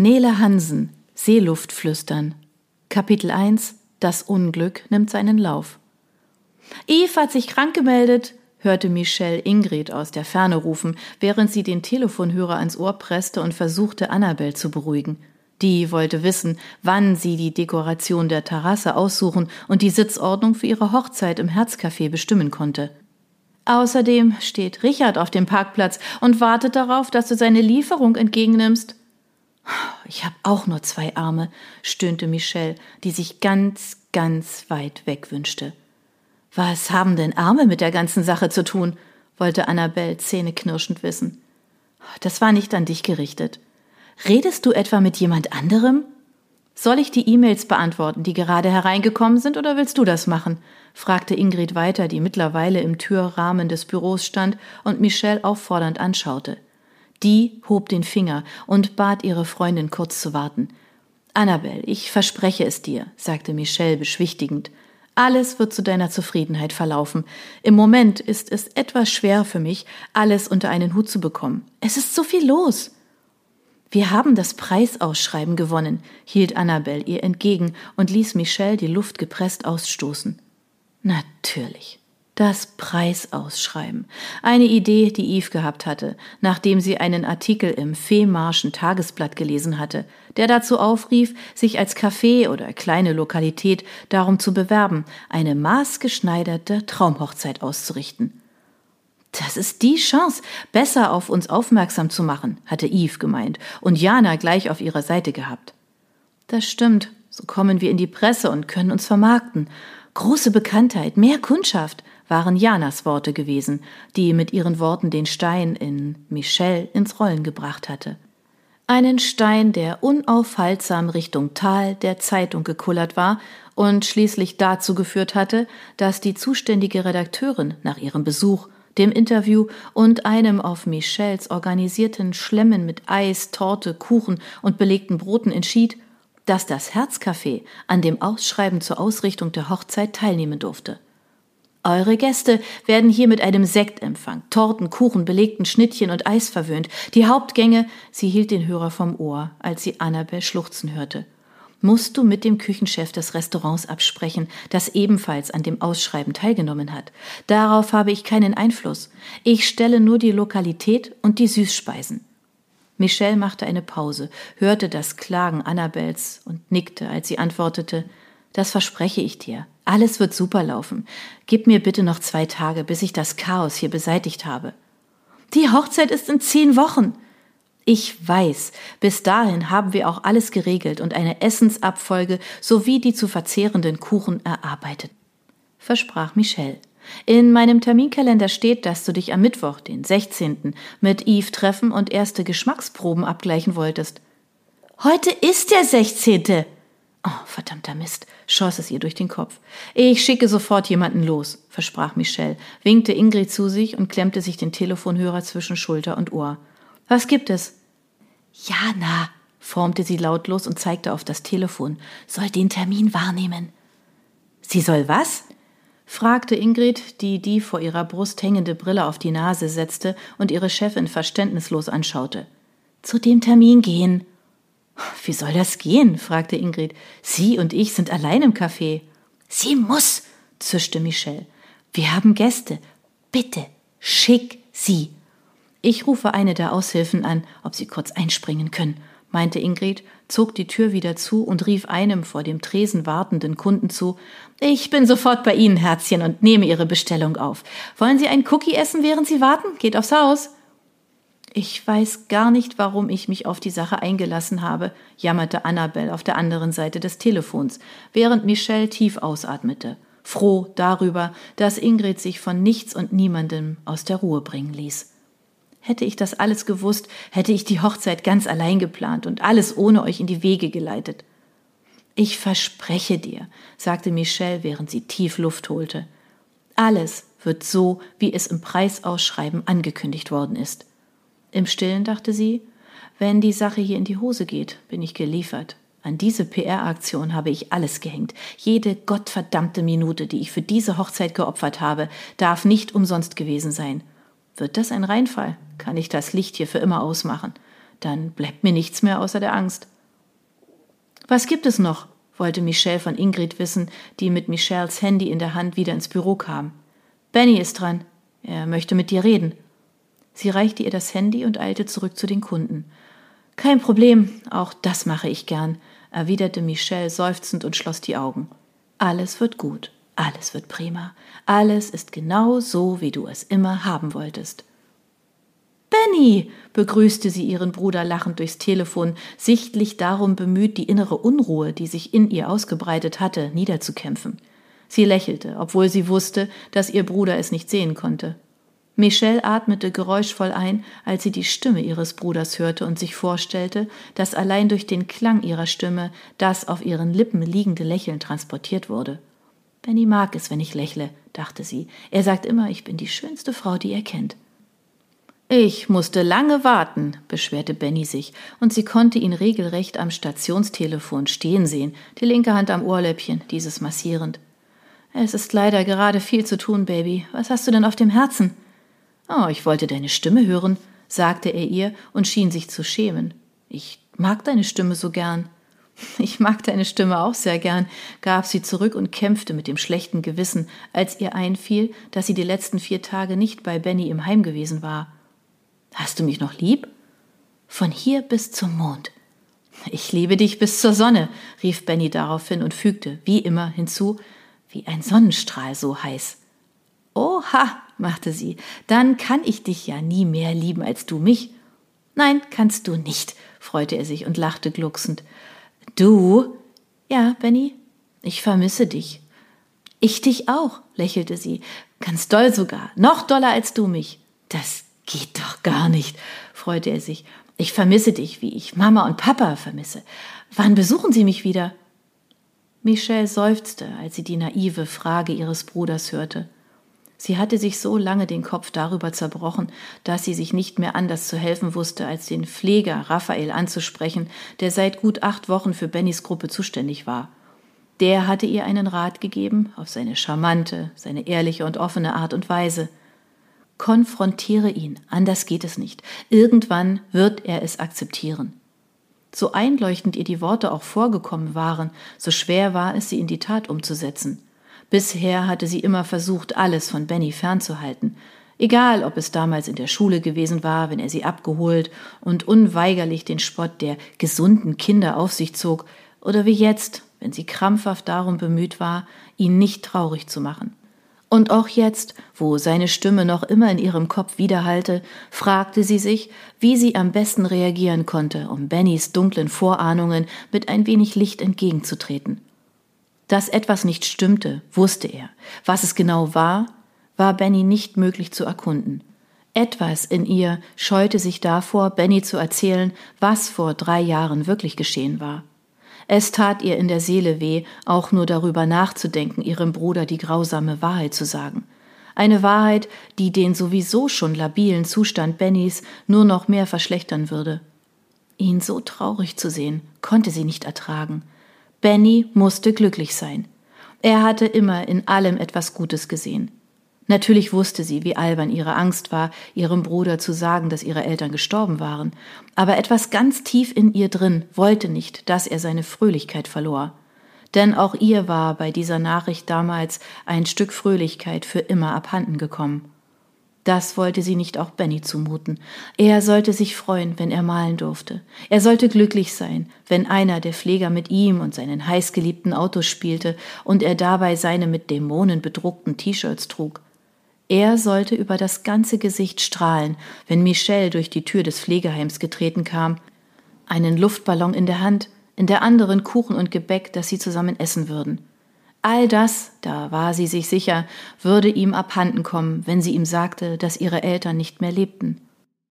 Nele Hansen, Seeluft flüstern. Kapitel 1 Das Unglück nimmt seinen Lauf. Eve hat sich krank gemeldet, hörte Michelle Ingrid aus der Ferne rufen, während sie den Telefonhörer ans Ohr presste und versuchte, Annabel zu beruhigen. Die wollte wissen, wann sie die Dekoration der Terrasse aussuchen und die Sitzordnung für ihre Hochzeit im Herzcafé bestimmen konnte. Außerdem steht Richard auf dem Parkplatz und wartet darauf, dass du seine Lieferung entgegennimmst. Ich habe auch nur zwei Arme, stöhnte Michelle, die sich ganz, ganz weit weg wünschte. Was haben denn Arme mit der ganzen Sache zu tun? wollte Annabelle zähneknirschend wissen. Das war nicht an dich gerichtet. Redest du etwa mit jemand anderem? Soll ich die E-Mails beantworten, die gerade hereingekommen sind, oder willst du das machen? fragte Ingrid weiter, die mittlerweile im Türrahmen des Büros stand und Michelle auffordernd anschaute. Die hob den Finger und bat ihre Freundin kurz zu warten. Annabel, ich verspreche es dir, sagte Michelle beschwichtigend. Alles wird zu deiner Zufriedenheit verlaufen. Im Moment ist es etwas schwer für mich, alles unter einen Hut zu bekommen. Es ist so viel los. Wir haben das Preisausschreiben gewonnen, hielt Annabel ihr entgegen und ließ Michelle die Luft gepresst ausstoßen. Natürlich. Das Preisausschreiben. Eine Idee, die Eve gehabt hatte, nachdem sie einen Artikel im Fehmarschen Tagesblatt gelesen hatte, der dazu aufrief, sich als Café oder kleine Lokalität darum zu bewerben, eine maßgeschneiderte Traumhochzeit auszurichten. Das ist die Chance, besser auf uns aufmerksam zu machen, hatte Eve gemeint und Jana gleich auf ihrer Seite gehabt. Das stimmt, so kommen wir in die Presse und können uns vermarkten. Große Bekanntheit, mehr Kundschaft waren Janas Worte gewesen, die mit ihren Worten den Stein in Michelle ins Rollen gebracht hatte. Einen Stein, der unaufhaltsam Richtung Tal der Zeitung gekullert war und schließlich dazu geführt hatte, dass die zuständige Redakteurin nach ihrem Besuch, dem Interview und einem auf Michelles organisierten Schlemmen mit Eis, Torte, Kuchen und belegten Broten entschied, dass das Herzcafé an dem Ausschreiben zur Ausrichtung der Hochzeit teilnehmen durfte. Eure Gäste werden hier mit einem Sektempfang, Torten, Kuchen, belegten Schnittchen und Eis verwöhnt. Die Hauptgänge, sie hielt den Hörer vom Ohr, als sie Annabel schluchzen hörte. Musst du mit dem Küchenchef des Restaurants absprechen, das ebenfalls an dem Ausschreiben teilgenommen hat. Darauf habe ich keinen Einfluss. Ich stelle nur die Lokalität und die Süßspeisen. Michelle machte eine Pause, hörte das Klagen Annabels und nickte, als sie antwortete Das verspreche ich dir. Alles wird super laufen. Gib mir bitte noch zwei Tage, bis ich das Chaos hier beseitigt habe. Die Hochzeit ist in zehn Wochen. Ich weiß, bis dahin haben wir auch alles geregelt und eine Essensabfolge sowie die zu verzehrenden Kuchen erarbeitet, versprach Michelle. In meinem Terminkalender steht, dass du dich am Mittwoch, den 16., mit Eve treffen und erste Geschmacksproben abgleichen wolltest. Heute ist der 16. Oh, verdammter Mist, schoss es ihr durch den Kopf. Ich schicke sofort jemanden los, versprach Michelle, winkte Ingrid zu sich und klemmte sich den Telefonhörer zwischen Schulter und Ohr. Was gibt es? Jana, formte sie lautlos und zeigte auf das Telefon, soll den Termin wahrnehmen. Sie soll was? fragte Ingrid, die die vor ihrer Brust hängende Brille auf die Nase setzte und ihre Chefin verständnislos anschaute. Zu dem Termin gehen, wie soll das gehen? fragte Ingrid. Sie und ich sind allein im Café. Sie muss, zischte Michelle. Wir haben Gäste. Bitte, schick sie. Ich rufe eine der Aushilfen an, ob sie kurz einspringen können, meinte Ingrid, zog die Tür wieder zu und rief einem vor dem Tresen wartenden Kunden zu Ich bin sofort bei Ihnen, Herzchen, und nehme Ihre Bestellung auf. Wollen Sie einen Cookie essen, während Sie warten? Geht aufs Haus. Ich weiß gar nicht, warum ich mich auf die Sache eingelassen habe, jammerte Annabel auf der anderen Seite des Telefons, während Michelle tief ausatmete, froh darüber, dass Ingrid sich von nichts und niemandem aus der Ruhe bringen ließ. Hätte ich das alles gewusst, hätte ich die Hochzeit ganz allein geplant und alles ohne euch in die Wege geleitet. Ich verspreche dir, sagte Michelle, während sie tief Luft holte. Alles wird so, wie es im Preisausschreiben angekündigt worden ist. Im stillen dachte sie, wenn die Sache hier in die Hose geht, bin ich geliefert. An diese PR-Aktion habe ich alles gehängt. Jede gottverdammte Minute, die ich für diese Hochzeit geopfert habe, darf nicht umsonst gewesen sein. Wird das ein Reinfall, kann ich das Licht hier für immer ausmachen. Dann bleibt mir nichts mehr außer der Angst. Was gibt es noch? wollte Michelle von Ingrid wissen, die mit Michelles Handy in der Hand wieder ins Büro kam. Benny ist dran. Er möchte mit dir reden. Sie reichte ihr das Handy und eilte zurück zu den Kunden. Kein Problem, auch das mache ich gern, erwiderte Michelle seufzend und schloss die Augen. Alles wird gut, alles wird prima, alles ist genau so, wie du es immer haben wolltest. Benny, begrüßte sie ihren Bruder lachend durchs Telefon, sichtlich darum bemüht, die innere Unruhe, die sich in ihr ausgebreitet hatte, niederzukämpfen. Sie lächelte, obwohl sie wusste, dass ihr Bruder es nicht sehen konnte. Michelle atmete geräuschvoll ein, als sie die Stimme ihres Bruders hörte und sich vorstellte, dass allein durch den Klang ihrer Stimme das auf ihren Lippen liegende Lächeln transportiert wurde. Benny mag es, wenn ich lächle, dachte sie. Er sagt immer, ich bin die schönste Frau, die er kennt. Ich musste lange warten, beschwerte Benny sich, und sie konnte ihn regelrecht am Stationstelefon stehen sehen, die linke Hand am Ohrläppchen, dieses massierend. Es ist leider gerade viel zu tun, Baby. Was hast du denn auf dem Herzen? Oh, ich wollte deine Stimme hören, sagte er ihr und schien sich zu schämen. Ich mag deine Stimme so gern. Ich mag deine Stimme auch sehr gern, gab sie zurück und kämpfte mit dem schlechten Gewissen, als ihr einfiel, dass sie die letzten vier Tage nicht bei Benny im Heim gewesen war. Hast du mich noch lieb? Von hier bis zum Mond. Ich liebe dich bis zur Sonne, rief Benny daraufhin und fügte, wie immer, hinzu, wie ein Sonnenstrahl so heiß. Oha, machte sie, dann kann ich dich ja nie mehr lieben als du mich. Nein, kannst du nicht, freute er sich und lachte glucksend. Du? Ja, Benny, ich vermisse dich. Ich dich auch, lächelte sie, ganz doll sogar, noch doller als du mich. Das Geht doch gar nicht, freute er sich. Ich vermisse dich, wie ich Mama und Papa vermisse. Wann besuchen Sie mich wieder? Michelle seufzte, als sie die naive Frage ihres Bruders hörte. Sie hatte sich so lange den Kopf darüber zerbrochen, dass sie sich nicht mehr anders zu helfen wusste, als den Pfleger Raphael anzusprechen, der seit gut acht Wochen für Bennys Gruppe zuständig war. Der hatte ihr einen Rat gegeben, auf seine charmante, seine ehrliche und offene Art und Weise. Konfrontiere ihn, anders geht es nicht. Irgendwann wird er es akzeptieren. So einleuchtend ihr die Worte auch vorgekommen waren, so schwer war es, sie in die Tat umzusetzen. Bisher hatte sie immer versucht, alles von Benny fernzuhalten, egal ob es damals in der Schule gewesen war, wenn er sie abgeholt und unweigerlich den Spott der gesunden Kinder auf sich zog, oder wie jetzt, wenn sie krampfhaft darum bemüht war, ihn nicht traurig zu machen. Und auch jetzt, wo seine Stimme noch immer in ihrem Kopf widerhallte, fragte sie sich, wie sie am besten reagieren konnte, um Bennys dunklen Vorahnungen mit ein wenig Licht entgegenzutreten. Dass etwas nicht stimmte, wusste er. Was es genau war, war Benny nicht möglich zu erkunden. Etwas in ihr scheute sich davor, Benny zu erzählen, was vor drei Jahren wirklich geschehen war. Es tat ihr in der Seele weh, auch nur darüber nachzudenken, ihrem Bruder die grausame Wahrheit zu sagen. Eine Wahrheit, die den sowieso schon labilen Zustand Bennys nur noch mehr verschlechtern würde. Ihn so traurig zu sehen, konnte sie nicht ertragen. Benny musste glücklich sein. Er hatte immer in allem etwas Gutes gesehen. Natürlich wusste sie, wie albern ihre Angst war, ihrem Bruder zu sagen, dass ihre Eltern gestorben waren, aber etwas ganz tief in ihr drin wollte nicht, dass er seine Fröhlichkeit verlor. Denn auch ihr war bei dieser Nachricht damals ein Stück Fröhlichkeit für immer abhanden gekommen. Das wollte sie nicht auch Benny zumuten. Er sollte sich freuen, wenn er malen durfte. Er sollte glücklich sein, wenn einer der Pfleger mit ihm und seinen heißgeliebten Autos spielte und er dabei seine mit Dämonen bedruckten T-Shirts trug. Er sollte über das ganze Gesicht strahlen, wenn Michelle durch die Tür des Pflegeheims getreten kam, einen Luftballon in der Hand, in der anderen Kuchen und Gebäck, das sie zusammen essen würden. All das, da war sie sich sicher, würde ihm abhanden kommen, wenn sie ihm sagte, dass ihre Eltern nicht mehr lebten.